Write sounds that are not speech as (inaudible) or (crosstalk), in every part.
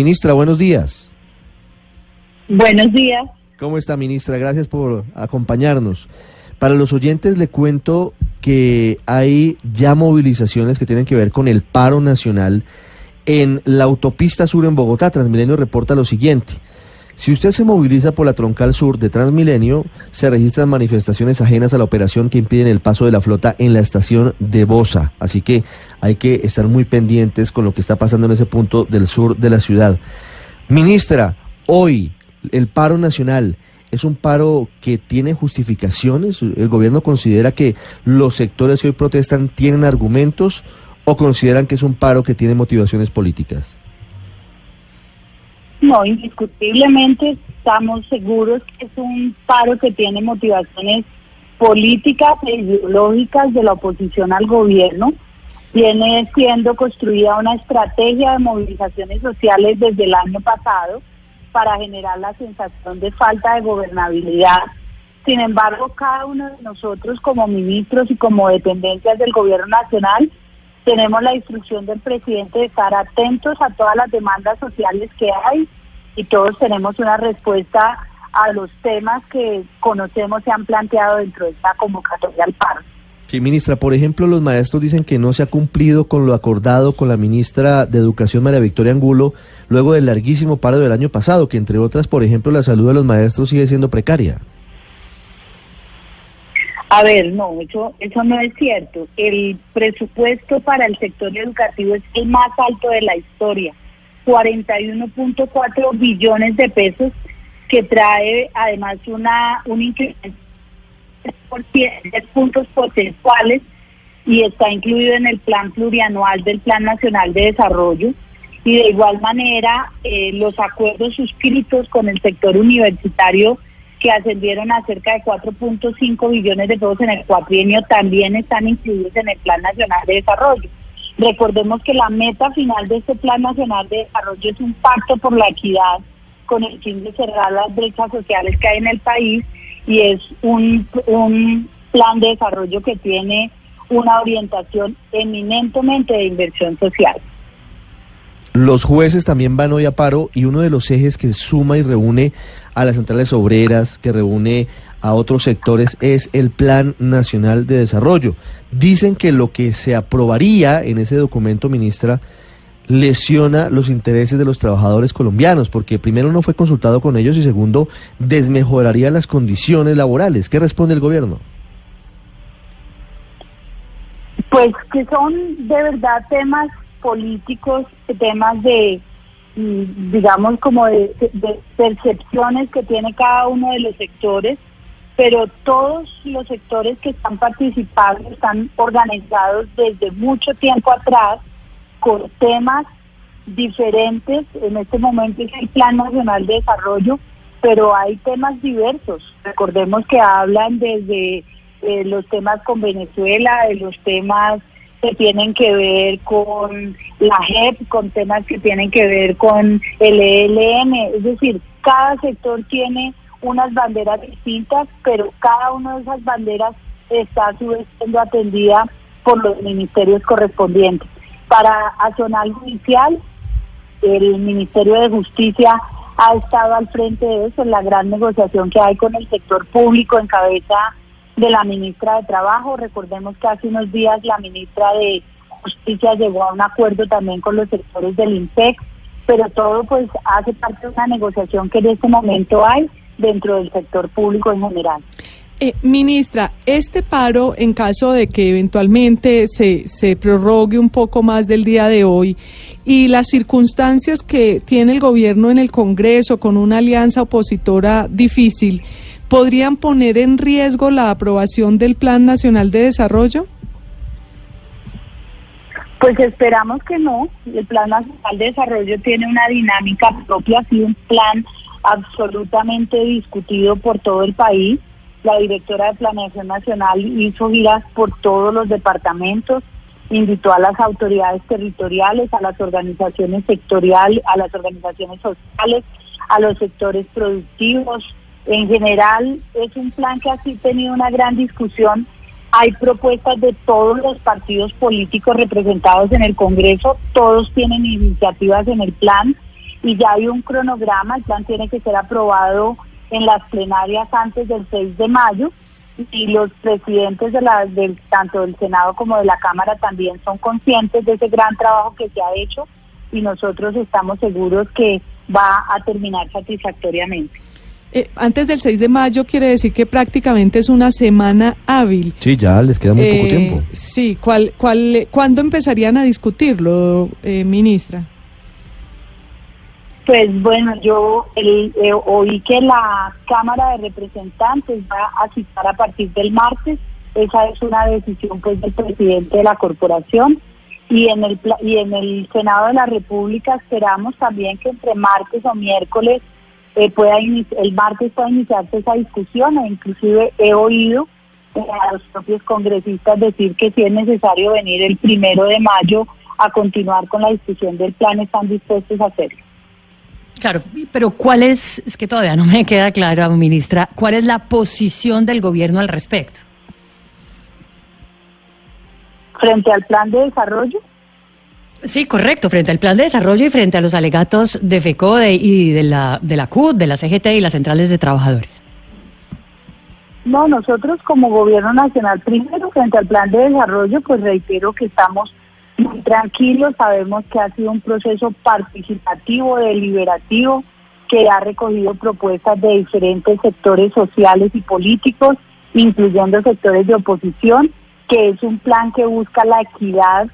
Ministra, buenos días. Buenos días. ¿Cómo está, ministra? Gracias por acompañarnos. Para los oyentes le cuento que hay ya movilizaciones que tienen que ver con el paro nacional en la autopista sur en Bogotá. Transmilenio reporta lo siguiente. Si usted se moviliza por la troncal sur de Transmilenio, se registran manifestaciones ajenas a la operación que impiden el paso de la flota en la estación de Bosa. Así que hay que estar muy pendientes con lo que está pasando en ese punto del sur de la ciudad. Ministra, hoy el paro nacional es un paro que tiene justificaciones. ¿El gobierno considera que los sectores que hoy protestan tienen argumentos o consideran que es un paro que tiene motivaciones políticas? No, indiscutiblemente estamos seguros que es un paro que tiene motivaciones políticas e ideológicas de la oposición al gobierno. Viene siendo construida una estrategia de movilizaciones sociales desde el año pasado para generar la sensación de falta de gobernabilidad. Sin embargo, cada uno de nosotros como ministros y como dependencias del gobierno nacional tenemos la instrucción del presidente de estar atentos a todas las demandas sociales que hay y todos tenemos una respuesta a los temas que conocemos se han planteado dentro de esta convocatoria al paro. Sí, ministra, por ejemplo, los maestros dicen que no se ha cumplido con lo acordado con la ministra de Educación, María Victoria Angulo, luego del larguísimo paro del año pasado, que entre otras, por ejemplo, la salud de los maestros sigue siendo precaria. A ver, no, eso, eso no es cierto. El presupuesto para el sector educativo es el más alto de la historia, 41.4 billones de pesos, que trae además una un incremento 10 puntos porcentuales y está incluido en el plan plurianual del Plan Nacional de Desarrollo. Y de igual manera, eh, los acuerdos suscritos con el sector universitario que ascendieron a cerca de 4.5 billones de pesos en el cuatrienio también están incluidos en el Plan Nacional de Desarrollo. Recordemos que la meta final de este Plan Nacional de Desarrollo es un pacto por la equidad con el fin de cerrar las brechas sociales que hay en el país y es un, un plan de desarrollo que tiene una orientación eminentemente de inversión social. Los jueces también van hoy a paro y uno de los ejes que suma y reúne a las centrales obreras, que reúne a otros sectores, es el Plan Nacional de Desarrollo. Dicen que lo que se aprobaría en ese documento, ministra, lesiona los intereses de los trabajadores colombianos, porque primero no fue consultado con ellos y segundo, desmejoraría las condiciones laborales. ¿Qué responde el gobierno? Pues que son de verdad temas políticos, temas de, digamos, como de, percepciones que tiene cada uno de los sectores, pero todos los sectores que están participando están organizados desde mucho tiempo atrás con temas diferentes. En este momento es el Plan Nacional de Desarrollo, pero hay temas diversos. Recordemos que hablan desde eh, los temas con Venezuela, de los temas que tienen que ver con la JEP, con temas que tienen que ver con el ELN, es decir, cada sector tiene unas banderas distintas, pero cada una de esas banderas está a su vez siendo atendida por los ministerios correspondientes. Para Accional Judicial, el Ministerio de Justicia ha estado al frente de eso, en la gran negociación que hay con el sector público en cabeza de la ministra de Trabajo. Recordemos que hace unos días la ministra de Justicia llegó a un acuerdo también con los sectores del INPEC, pero todo pues hace parte de una negociación que en este momento hay dentro del sector público en general. Eh, ministra, este paro, en caso de que eventualmente se, se prorrogue un poco más del día de hoy y las circunstancias que tiene el gobierno en el Congreso con una alianza opositora difícil, podrían poner en riesgo la aprobación del Plan Nacional de Desarrollo? Pues esperamos que no. El Plan Nacional de Desarrollo tiene una dinámica propia, ha un plan absolutamente discutido por todo el país. La directora de Planeación Nacional hizo giras por todos los departamentos, invitó a las autoridades territoriales, a las organizaciones sectoriales, a las organizaciones sociales, a los sectores productivos. En general es un plan que ha tenido una gran discusión. Hay propuestas de todos los partidos políticos representados en el Congreso, todos tienen iniciativas en el plan y ya hay un cronograma, el plan tiene que ser aprobado en las plenarias antes del 6 de mayo. Y los presidentes de la, del, tanto del Senado como de la Cámara también son conscientes de ese gran trabajo que se ha hecho y nosotros estamos seguros que va a terminar satisfactoriamente. Eh, antes del 6 de mayo quiere decir que prácticamente es una semana hábil. Sí, ya les queda muy poco eh, tiempo. Sí, ¿cuál, cuál, ¿cuándo empezarían a discutirlo, eh, ministra? Pues bueno, yo oí que la Cámara de Representantes va a citar a partir del martes. Esa es una decisión pues del presidente de la corporación y en el y en el Senado de la República esperamos también que entre martes o miércoles eh, pueda el martes pueda iniciarse esa discusión e inclusive he oído eh, a los propios congresistas decir que si es necesario venir el primero de mayo a continuar con la discusión del plan, están dispuestos a hacerlo. Claro, pero ¿cuál es, es que todavía no me queda claro, ministra, cuál es la posición del gobierno al respecto? Frente al plan de desarrollo, Sí, correcto, frente al plan de desarrollo y frente a los alegatos de FECODE y de la, de la CUT, de la CGT y las centrales de trabajadores. No, nosotros como gobierno nacional, primero frente al plan de desarrollo, pues reitero que estamos muy tranquilos, sabemos que ha sido un proceso participativo, deliberativo, que ha recogido propuestas de diferentes sectores sociales y políticos, incluyendo sectores de oposición, que es un plan que busca la equidad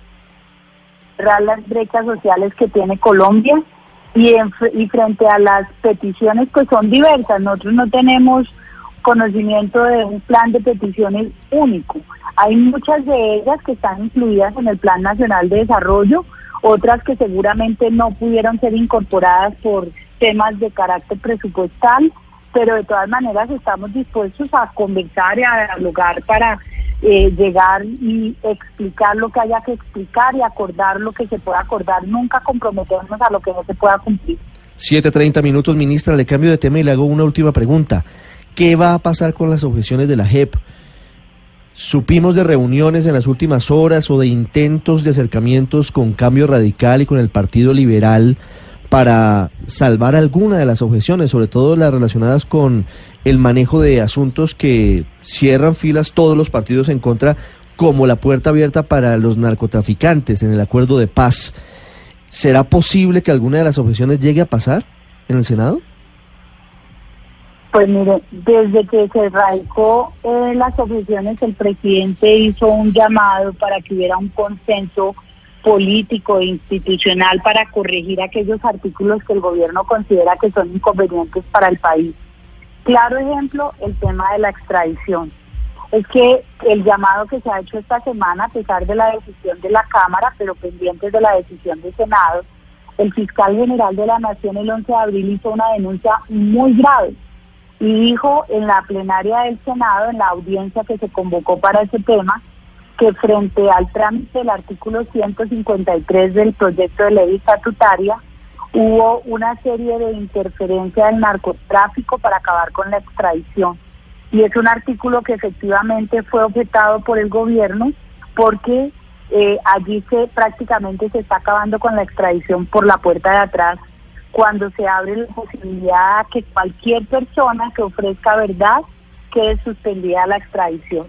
las brechas sociales que tiene Colombia y, y frente a las peticiones pues son diversas. Nosotros no tenemos conocimiento de un plan de peticiones único. Hay muchas de ellas que están incluidas en el Plan Nacional de Desarrollo, otras que seguramente no pudieron ser incorporadas por temas de carácter presupuestal, pero de todas maneras estamos dispuestos a conversar y a dialogar para eh, llegar y explicar lo que haya que explicar y acordar lo que se pueda acordar, nunca comprometernos a lo que no se pueda cumplir. 7.30 minutos, ministra, le cambio de tema y le hago una última pregunta. ¿Qué va a pasar con las objeciones de la JEP? Supimos de reuniones en las últimas horas o de intentos de acercamientos con Cambio Radical y con el Partido Liberal para salvar alguna de las objeciones, sobre todo las relacionadas con el manejo de asuntos que cierran filas todos los partidos en contra, como la puerta abierta para los narcotraficantes en el acuerdo de paz. ¿Será posible que alguna de las objeciones llegue a pasar en el Senado? Pues mire, desde que se radicó eh, las objeciones, el presidente hizo un llamado para que hubiera un consenso político e institucional para corregir aquellos artículos que el gobierno considera que son inconvenientes para el país. Claro ejemplo, el tema de la extradición. Es que el llamado que se ha hecho esta semana, a pesar de la decisión de la Cámara, pero pendientes de la decisión del Senado, el fiscal general de la Nación el 11 de abril hizo una denuncia muy grave y dijo en la plenaria del Senado, en la audiencia que se convocó para ese tema, que frente al trámite del artículo 153 del proyecto de ley estatutaria hubo una serie de interferencia del narcotráfico para acabar con la extradición. Y es un artículo que efectivamente fue objetado por el gobierno porque eh, allí se prácticamente se está acabando con la extradición por la puerta de atrás cuando se abre la posibilidad de que cualquier persona que ofrezca verdad quede suspendida la extradición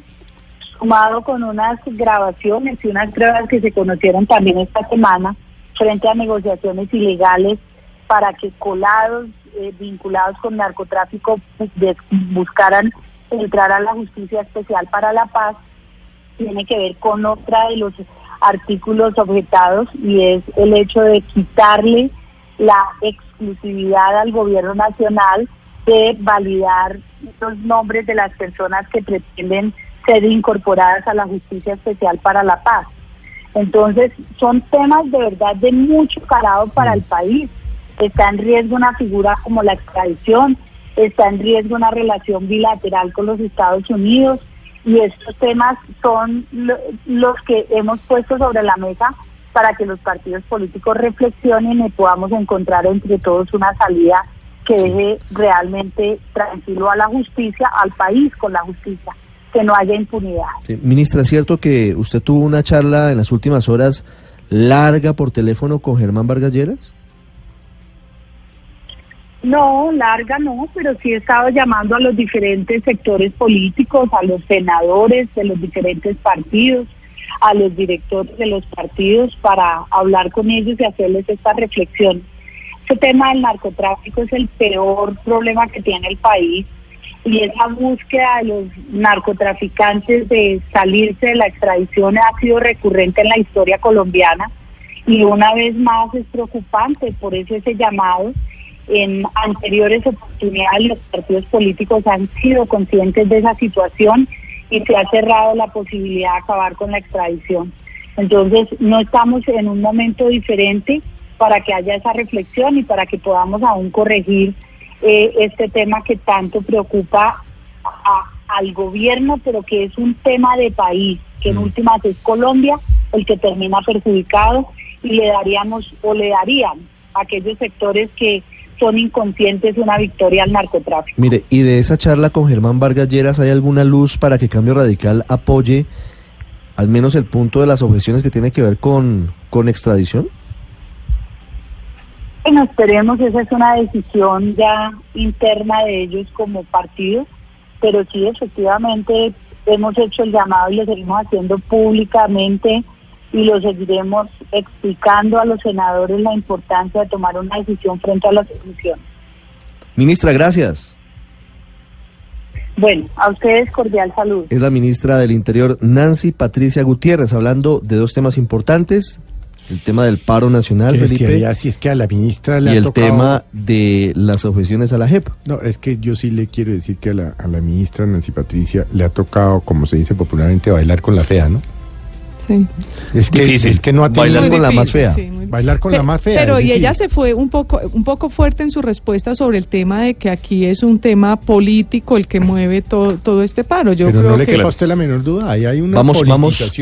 sumado con unas grabaciones y unas pruebas que se conocieron también esta semana frente a negociaciones ilegales para que colados eh, vinculados con narcotráfico pues, buscaran entrar a la justicia especial para la paz, tiene que ver con otra de los artículos objetados y es el hecho de quitarle la exclusividad al gobierno nacional de validar los nombres de las personas que pretenden ser incorporadas a la Justicia Especial para la Paz. Entonces, son temas de verdad de mucho calado para el país. Está en riesgo una figura como la extradición, está en riesgo una relación bilateral con los Estados Unidos y estos temas son los que hemos puesto sobre la mesa para que los partidos políticos reflexionen y podamos encontrar entre todos una salida que deje realmente tranquilo a la justicia, al país con la justicia, que no haya impunidad. ministra, ¿es cierto que usted tuvo una charla en las últimas horas larga por teléfono con Germán Vargas Lleras? No, larga no, pero sí he estado llamando a los diferentes sectores políticos, a los senadores de los diferentes partidos, a los directores de los partidos para hablar con ellos y hacerles esta reflexión. Este tema del narcotráfico es el peor problema que tiene el país y esa búsqueda de los narcotraficantes de salirse de la extradición ha sido recurrente en la historia colombiana y una vez más es preocupante, por eso ese llamado en anteriores oportunidades los partidos políticos han sido conscientes de esa situación y se ha cerrado la posibilidad de acabar con la extradición. Entonces, no estamos en un momento diferente para que haya esa reflexión y para que podamos aún corregir eh, este tema que tanto preocupa al gobierno, pero que es un tema de país, que en mm. últimas es Colombia el que termina perjudicado y le daríamos o le darían a aquellos sectores que son inconscientes una victoria al narcotráfico. Mire, y de esa charla con Germán Vargas Lleras, ¿hay alguna luz para que Cambio Radical apoye al menos el punto de las objeciones que tiene que ver con, con extradición? Bueno, esperemos, esa es una decisión ya interna de ellos como partido, pero sí, efectivamente, hemos hecho el llamado y lo seguimos haciendo públicamente y lo seguiremos explicando a los senadores la importancia de tomar una decisión frente a la solución. Ministra, gracias. Bueno, a ustedes cordial salud. Es la ministra del Interior, Nancy Patricia Gutiérrez, hablando de dos temas importantes. El tema del paro nacional, Felipe. si es que a la ministra le y el tema de las objeciones a la JEP. No, es que yo sí le quiero decir que a la, a la ministra Nancy Patricia le ha tocado, como se dice popularmente, bailar con la fea, ¿no? Es que, difícil. que no Bailar con la más fea. Bailar con la más fea. Pero y ella se fue un poco, un poco fuerte en su respuesta sobre el tema de que aquí es un tema político el que mueve todo, todo este paro. Yo pero no le queda a usted la menor duda. Ahí hay una vamos, vamos,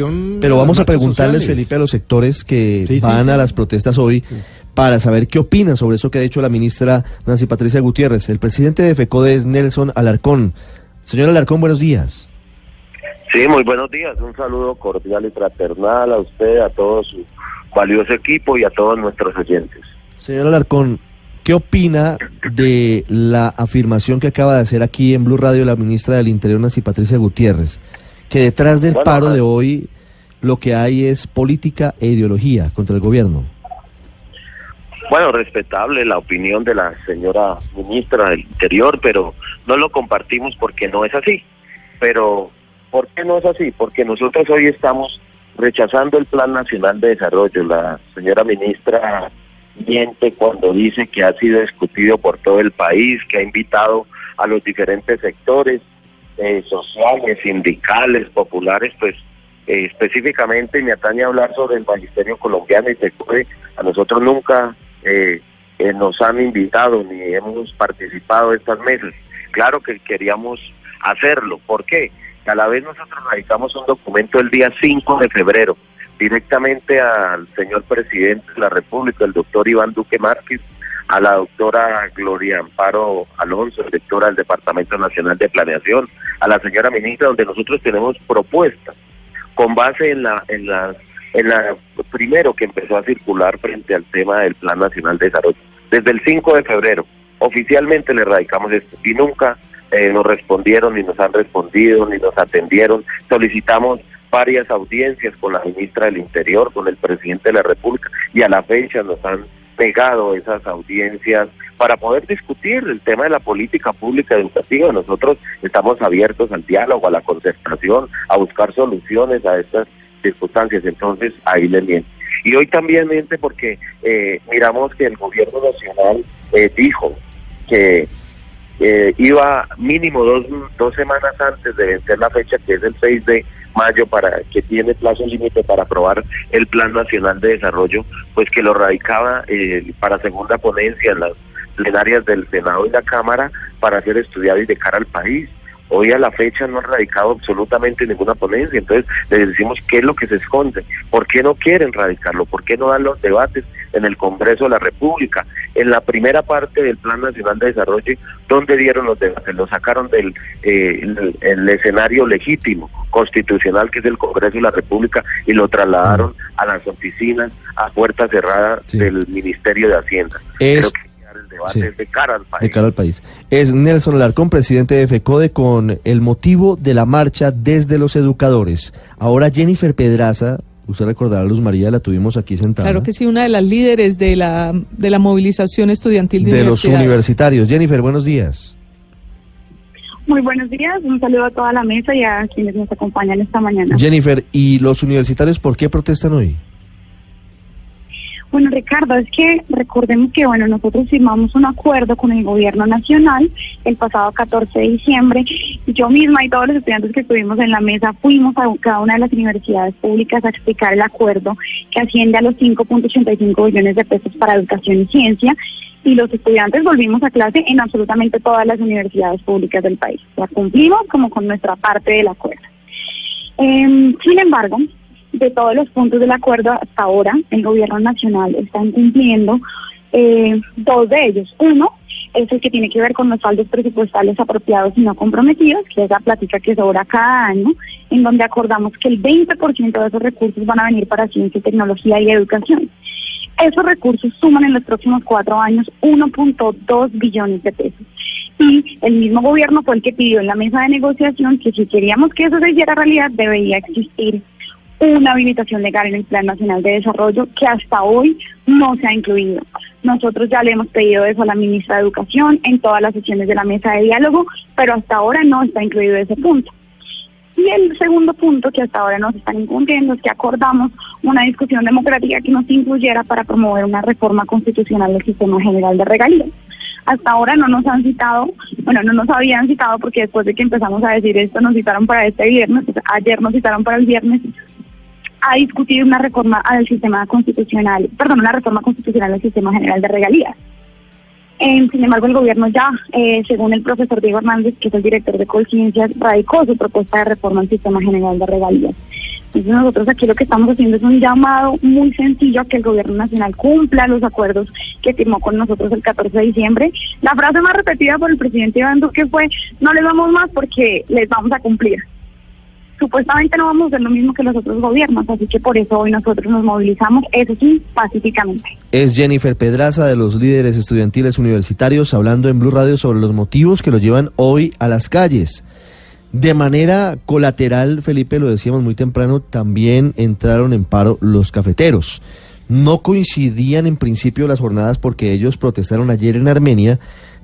Pero vamos a preguntarles, Felipe, a los sectores que van a las protestas hoy para saber qué opinan sobre eso que ha dicho la ministra Nancy Patricia Gutiérrez. El presidente de FECODE es Nelson Alarcón. Señor Alarcón, buenos días. Sí, muy buenos días. Un saludo cordial y fraternal a usted, a todo su valioso equipo y a todos nuestros oyentes. Señor Alarcón, ¿qué opina de la afirmación que acaba de hacer aquí en Blue Radio la ministra del Interior, Nancy Patricia Gutiérrez, que detrás del paro de hoy lo que hay es política e ideología contra el gobierno? Bueno, respetable la opinión de la señora ministra del Interior, pero no lo compartimos porque no es así. Pero ¿Por qué no es así? Porque nosotros hoy estamos rechazando el Plan Nacional de Desarrollo. La señora ministra miente cuando dice que ha sido discutido por todo el país, que ha invitado a los diferentes sectores eh, sociales, sindicales, populares, pues eh, específicamente me atañe a hablar sobre el magisterio colombiano y puede, a nosotros nunca eh, nos han invitado ni hemos participado estas mesas. Claro que queríamos hacerlo. ¿Por qué? A la vez nosotros radicamos un documento el día 5 de febrero directamente al señor presidente de la República, el doctor Iván Duque Márquez, a la doctora Gloria Amparo Alonso, directora del Departamento Nacional de Planeación, a la señora ministra, donde nosotros tenemos propuestas con base en la, en la, en la primero que empezó a circular frente al tema del Plan Nacional de Desarrollo. Desde el 5 de febrero, oficialmente le radicamos esto y nunca eh, nos respondieron, ni nos han respondido, ni nos atendieron. Solicitamos varias audiencias con la ministra del Interior, con el presidente de la República, y a la fecha nos han negado esas audiencias para poder discutir el tema de la política pública educativa. Nosotros estamos abiertos al diálogo, a la concertación, a buscar soluciones a estas circunstancias. Entonces, ahí le miento. Y hoy también miente porque eh, miramos que el gobierno nacional eh, dijo que eh, iba mínimo dos, dos semanas antes de vencer la fecha, que es el 6 de mayo para que tiene plazo límite para aprobar el Plan Nacional de Desarrollo, pues que lo radicaba eh, para segunda ponencia en las plenarias del Senado y la Cámara para ser estudiado y de cara al país. Hoy a la fecha no han radicado absolutamente ninguna ponencia, entonces les decimos qué es lo que se esconde, por qué no quieren radicarlo, por qué no dan los debates en el Congreso de la República. En la primera parte del Plan Nacional de Desarrollo, ¿dónde dieron los debates? Lo sacaron del eh, el, escenario legítimo, constitucional, que es el Congreso de la República, y lo trasladaron a las oficinas a puerta cerrada del Ministerio de Hacienda. Es de cara al país. De cara al país. Es Nelson Alarcón, presidente de FECODE, con el motivo de la marcha desde los educadores. Ahora Jennifer Pedraza, usted recordará, Luz María, la tuvimos aquí sentada. Claro que sí, una de las líderes de la, de la movilización estudiantil de, de los universitarios. Jennifer, buenos días. Muy buenos días, un saludo a toda la mesa y a quienes nos acompañan esta mañana. Jennifer, ¿y los universitarios por qué protestan hoy? Bueno, Ricardo, es que recordemos que bueno, nosotros firmamos un acuerdo con el gobierno nacional el pasado 14 de diciembre. Yo misma y todos los estudiantes que estuvimos en la mesa fuimos a cada una de las universidades públicas a explicar el acuerdo que asciende a los 5.85 billones de pesos para educación y ciencia y los estudiantes volvimos a clase en absolutamente todas las universidades públicas del país. Ya cumplimos como con nuestra parte del acuerdo. Em, sin embargo, de todos los puntos del acuerdo hasta ahora, el gobierno nacional está incumpliendo eh, dos de ellos. Uno es el que tiene que ver con los saldos presupuestales apropiados y no comprometidos, que es la plática que sobra cada año, en donde acordamos que el 20% de esos recursos van a venir para ciencia, tecnología y educación. Esos recursos suman en los próximos cuatro años 1.2 billones de pesos. Y el mismo gobierno fue el que pidió en la mesa de negociación que si queríamos que eso se hiciera realidad, debería existir una habilitación legal en el Plan Nacional de Desarrollo que hasta hoy no se ha incluido. Nosotros ya le hemos pedido eso a la ministra de Educación en todas las sesiones de la mesa de diálogo, pero hasta ahora no está incluido ese punto. Y el segundo punto que hasta ahora nos están incumpliendo es que acordamos una discusión democrática que nos incluyera para promover una reforma constitucional del sistema general de regalías. Hasta ahora no nos han citado, bueno, no nos habían citado porque después de que empezamos a decir esto nos citaron para este viernes, ayer nos citaron para el viernes a discutir una reforma al sistema constitucional, perdón, una reforma constitucional al sistema general de regalías. sin embargo, el gobierno ya, eh, según el profesor Diego Hernández, que es el director de Colciencias, radicó su propuesta de reforma al sistema general de regalías. Entonces nosotros aquí lo que estamos haciendo es un llamado muy sencillo a que el gobierno nacional cumpla los acuerdos que firmó con nosotros el 14 de diciembre. La frase más repetida por el presidente Iván Duque fue, no les damos más porque les vamos a cumplir supuestamente no vamos a hacer lo mismo que los otros gobiernos, así que por eso hoy nosotros nos movilizamos, eso sí, pacíficamente. Es Jennifer Pedraza de los líderes estudiantiles universitarios hablando en Blue Radio sobre los motivos que los llevan hoy a las calles. De manera colateral, Felipe, lo decíamos muy temprano, también entraron en paro los cafeteros. No coincidían en principio las jornadas porque ellos protestaron ayer en Armenia,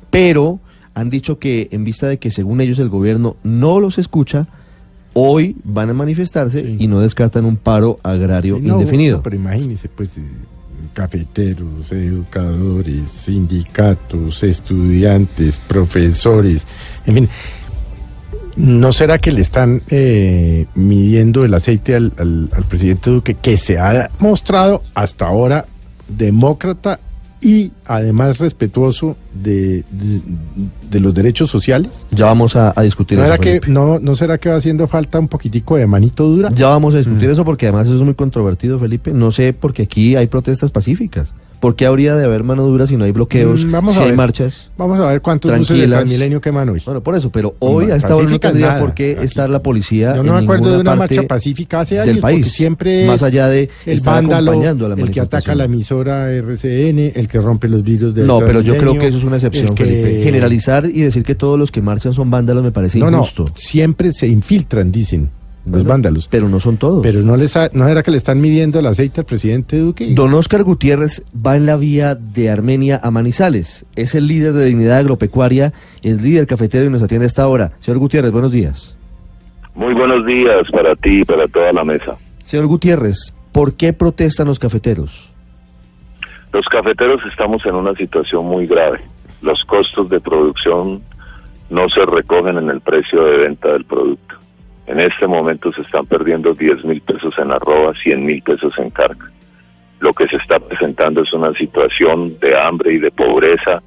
pero han dicho que en vista de que según ellos el gobierno no los escucha, hoy van a manifestarse y no descartan un paro agrario indefinido. pero imagínense, pues, eh, cafeteros, educadores, sindicatos, estudiantes, profesores, en fin. ¿No será que le están eh, midiendo el aceite al, al presidente Duque, que se ha mostrado hasta ahora demócrata y además respetuoso de, de, los derechos sociales. Ya vamos a, discutir ¿No eso. que, no, ¿No será que va haciendo falta un poquitico de manito dura? Ya vamos a discutir mm. eso porque además eso es muy controvertido, Felipe. No sé, porque aquí hay protestas pacíficas. ¿Por qué habría de haber mano dura si no hay bloqueos, mm, vamos si a hay marchas? Vamos a ver cuántos buses de Transmilenio queman hoy. Bueno, por eso, pero hoy a esta hora no tendría por qué estar la policía Yo no me acuerdo de una marcha pacífica hace años, del país, siempre más allá de el vándalo, el que ataca la emisora RCN, el que rompe los vidrios de No, pero yo creo que eso es una excepción, Felipe. Generalizar y decir que todos los que marchan son vándalos me parece injusto. No, siempre se infiltran, dicen los vándalos. Pero no son todos. Pero no les no era que le están midiendo el aceite al presidente Duque. Don Oscar Gutiérrez va en la vía de Armenia a Manizales. Es el líder de Dignidad Agropecuaria, es líder cafetero y nos atiende a esta hora. Señor Gutiérrez, buenos días. Muy buenos días para ti y para toda la mesa. Señor Gutiérrez, ¿por qué protestan los cafeteros? Los cafeteros estamos en una situación muy grave. Los costos de producción no se recogen en el precio de venta del producto En este momento se están perdiendo 10 mil pesos en arroba, 100 mil pesos en carga. Lo que se está presentando es una situación de hambre y de pobreza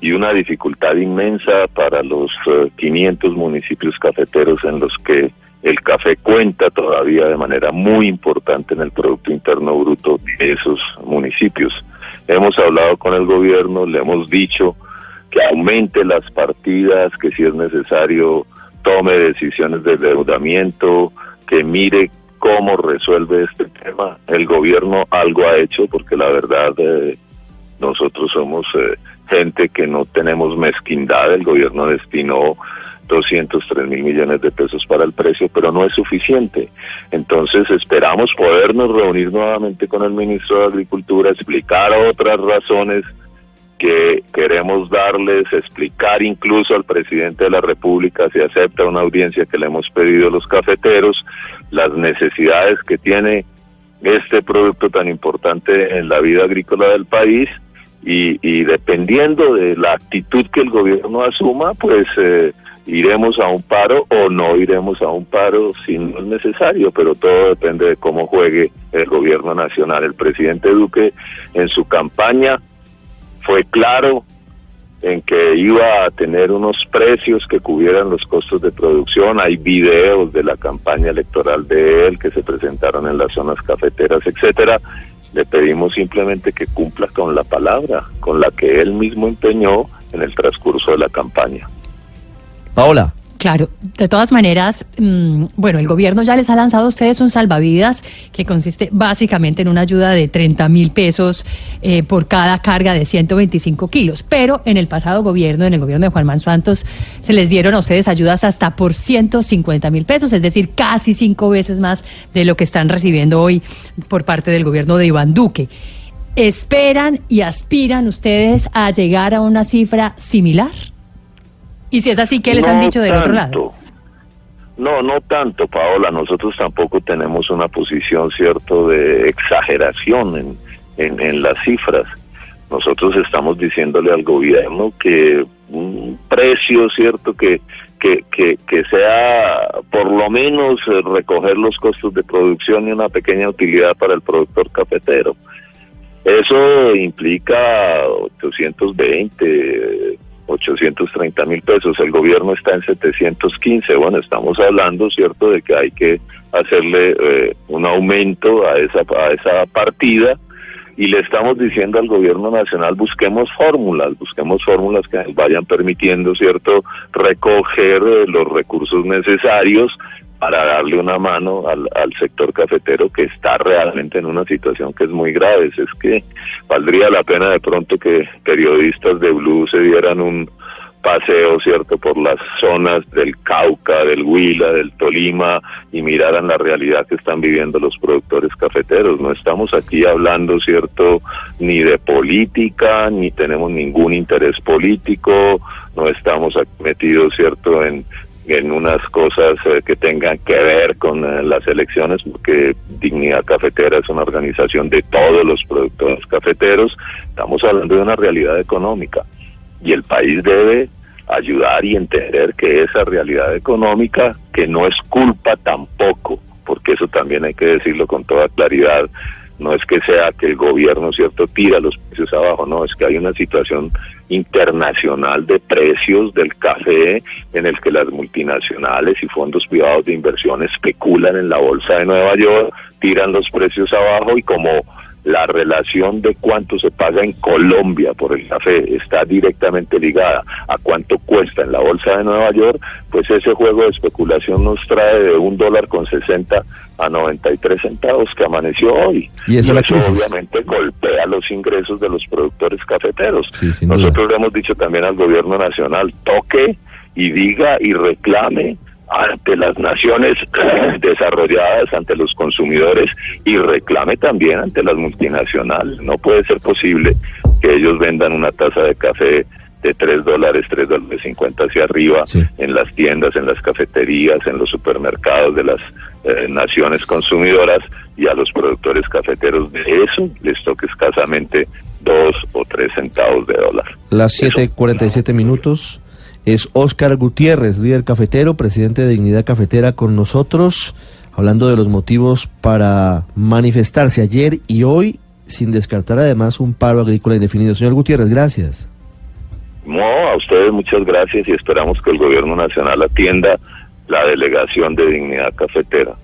y una dificultad inmensa para los 500 municipios cafeteros en los que el café cuenta todavía de manera muy importante en el Producto Interno Bruto de esos municipios. Hemos hablado con el gobierno, le hemos dicho que aumente las partidas, que si es necesario tome decisiones de endeudamiento, que mire cómo resuelve este tema. El gobierno algo ha hecho porque la verdad eh, nosotros somos eh, gente que no tenemos mezquindad. El gobierno destinó 203 mil millones de pesos para el precio, pero no es suficiente. Entonces esperamos podernos reunir nuevamente con el ministro de Agricultura, explicar otras razones que queremos darles, explicar incluso al presidente de la República si acepta una audiencia que le hemos pedido a los cafeteros, las necesidades que tiene este producto tan importante en la vida agrícola del país y, y dependiendo de la actitud que el gobierno asuma, pues eh, iremos a un paro o no iremos a un paro si no es necesario, pero todo depende de cómo juegue el gobierno nacional. El presidente Duque en su campaña fue claro en que iba a tener unos precios que cubrieran los costos de producción. Hay videos de la campaña electoral de él que se presentaron en las zonas cafeteras, etcétera. Le pedimos simplemente que cumpla con la palabra, con la que él mismo empeñó en el transcurso de la campaña. Paola. Claro, de todas maneras, mmm, bueno, el gobierno ya les ha lanzado a ustedes un salvavidas que consiste básicamente en una ayuda de 30 mil pesos eh, por cada carga de 125 kilos. Pero en el pasado gobierno, en el gobierno de Juan Manuel Santos, se les dieron a ustedes ayudas hasta por 150 mil pesos, es decir, casi cinco veces más de lo que están recibiendo hoy por parte del gobierno de Iván Duque. ¿Esperan y aspiran ustedes a llegar a una cifra similar? Y si es así, ¿qué les no han dicho del tanto. otro lado? No, no tanto, Paola. Nosotros tampoco tenemos una posición, cierto, de exageración en, en, en las cifras. Nosotros estamos diciéndole al gobierno que un precio, cierto, que, que, que, que sea por lo menos eh, recoger los costos de producción y una pequeña utilidad para el productor cafetero. Eso implica 820, 830 mil pesos, el gobierno está en 715, bueno, estamos hablando, ¿cierto?, de que hay que hacerle eh, un aumento a esa, a esa partida y le estamos diciendo al gobierno nacional busquemos fórmulas, busquemos fórmulas que vayan permitiendo, ¿cierto?, recoger eh, los recursos necesarios para darle una mano al, sector cafetero que está realmente en una situación que es muy grave. Es que valdría la pena de pronto que periodistas de Blue se dieran un paseo, ¿cierto?, por las zonas del Cauca, del Huila, del Tolima y miraran la realidad que están viviendo los productores cafeteros. No estamos aquí hablando, ¿cierto?, ni de política, ni tenemos ningún interés político, no estamos metidos, ¿cierto?, en en unas cosas eh, que tengan que ver con eh, las elecciones, porque Dignidad Cafetera es una organización de todos los productores cafeteros. Estamos hablando de una realidad económica y el país debe ayudar y entender que esa realidad económica, que no es culpa tampoco, porque eso también hay que decirlo con toda claridad, no es que sea que el gobierno, ¿cierto?, tira los precios abajo, no, es que hay una situación internacional de precios del café en el que las multinacionales y fondos privados de inversión especulan en la bolsa de Nueva York, tiran los precios abajo y como la relación de cuánto se paga en Colombia por el café está directamente ligada a cuánto cuesta en la bolsa de Nueva York, pues ese juego de especulación nos trae de un dólar con 60 a 93 centavos que amaneció hoy. Y esa es la crisis. obviamente golpea los ingresos de los productores cafeteros. Sí, duda. Nosotros le hemos dicho también al gobierno nacional, toque y diga y reclame ante las naciones (clears throat) desarrolladas, ante los consumidores y reclame también ante las multinacionales. No puede ser posible que ellos vendan una taza de café de 3 dólares, 3 dólares 50 hacia arriba Sí. en las tiendas, en las cafeterías, en los supermercados de las eh, naciones consumidoras y a los productores cafeteros de eso les toca escasamente 2 o 3 centavos de dólar. Las Eso, 7:47 minutos. Es Óscar Gutiérrez, líder cafetero, presidente de Dignidad Cafetera con nosotros, hablando de los motivos para manifestarse ayer y hoy, sin descartar además un paro agrícola indefinido. Señor Gutiérrez, gracias. No, a ustedes muchas gracias y esperamos que el gobierno nacional atienda la delegación de Dignidad Cafetera.